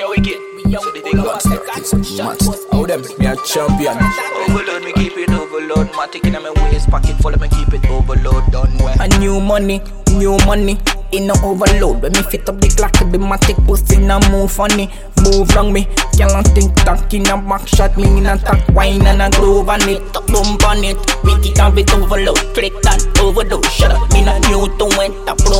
We are wicked. So the thing got It's mad. How them? Me a champion. Overload, me keep it overload. Matic in my waist pocket full, me keep it overload. Done well. A new money, new money. In a overload, when me fit up the clock, the matic pussy now move funny, move wrong me. Girl on think tank in a back shot, me in a tack wine and a groove on it, top bump on it. We it have it overload, click that overdose. Shut up, me not new to it, approve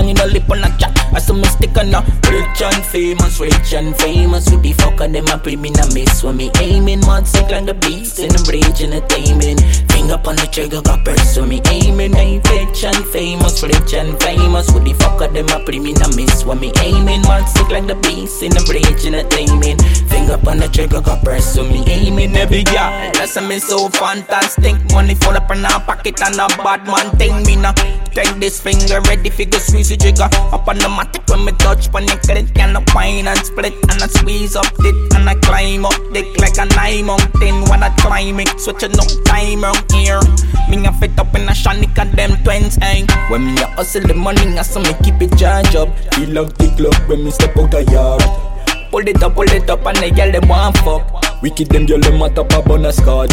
cash, me not in a lip on a chat. I some stick on a Rich and famous, rich and famous. With the fuck of them, pre me not miss when me aiming. Mud sick like the beast in the bridge entertainment. Finger on the trigger, got press when me aiming. Ain't rich and famous, rich and famous. With the fuck of them, pre me not miss when me aiming. Mud sick like the beast in the bridge entertainment. Finger on the trigger, got press when me aiming. Every girl, that's a me so fantastic. Money full up in a pocket and a bad man thing me now. Take this finger ready for go squeeze the trigger. Up on the matic when me touch pan it credit Can I wine and split. And I squeeze up it And I climb up dick like a nine mountain. When I climb it switching up time around here. Me a fit up in a shanik and them twins eh When me a hustle the money I so me keep it charge up. Feel like the club when me step out the yard. Pull it up, pull it up and the girl them want fuck. Wicked them girl them a top on a scotch.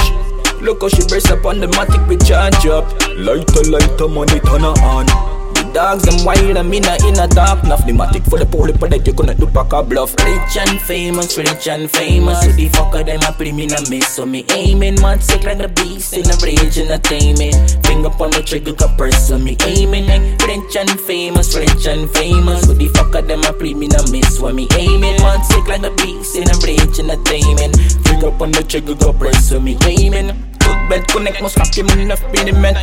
Look how she brace up on the matic we charge up Lighter, lighter, money turn on. Dogs them wild and me not in a dark enough. The for the but that you gonna do pack a bluff. Rich and famous, rich and famous. With the fucker them a pretty me not miss? So me aiming, mad sick like a beast. In a rage entertainment Finger on the trigger got press So me aiming like rich and famous, rich and famous. With the fucker them a pretty me not miss? So me aiming, mad sick like a beast. In a rage entertainment Finger on the trigger got press So me aiming Good bed connect, snap him enough pediment.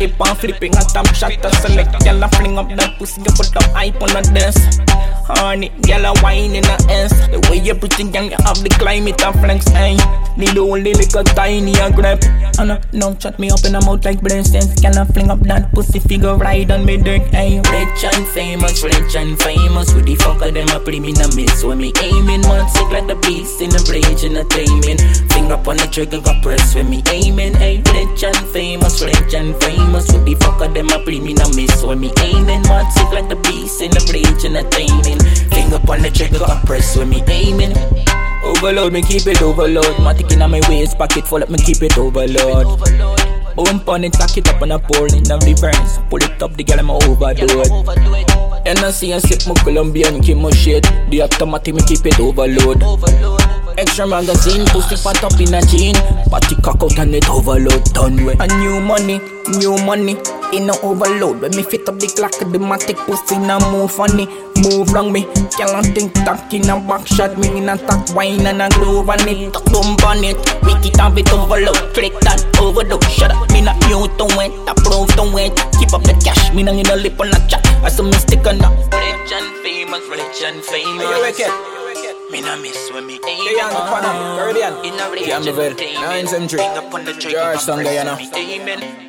If I'm flipping a top shot to select, I fling up that pussy, you put up hype on the desk. Honey, girl, I wine in the ass. The way you pretty young, you have the climate and flex, eh? Need only little tiny and grab. And uh, no shut me up in the mouth like brain sense. Girl, I fling up that pussy figure right on me dick, eh? Rich and famous, rich and famous. With the fuck of them, I pretty me not miss. When me aiming, man, sick like the beast in the rage entertainment. Finger up on the trigger, got press when me aiming, eh? Rich and famous, rich and famous. With the fuck of them, I pretty me not miss. When me aiming, man, sick like the beast in the rage entertainment. Finger up on the trigger, got press when me aiming. Overload, me keep it overload. My Matic in my waist, pocket full up, me keep it overload. Bump on it, cock it up on a pole in the reverse. Pull it up, the girl I'm overdo it. And I see and sip my Colombian, keep my shit. The automatic, me keep it overload. Extra magazine, pussy fat up in a jean. Party cock out and it overload, done with. A new money, new money. In a overload, when me fit up the clock, the matic pussy now move funny, move wrong me. On think tank in a back shot, me in a tack wine and a groove on it, top bump on it. We it have it overload, click that overdose. Shut up, me not new to it, approve to it. Keep up the cash, me not in a lip on a chat. I some mystic on that. Rich and famous, rich and famous. You wicked. Me not miss when me aim. The young Panam, Guardian. In a rage Campbellville, entertainment. 9th Century. The trigger, Guyana. me aiming.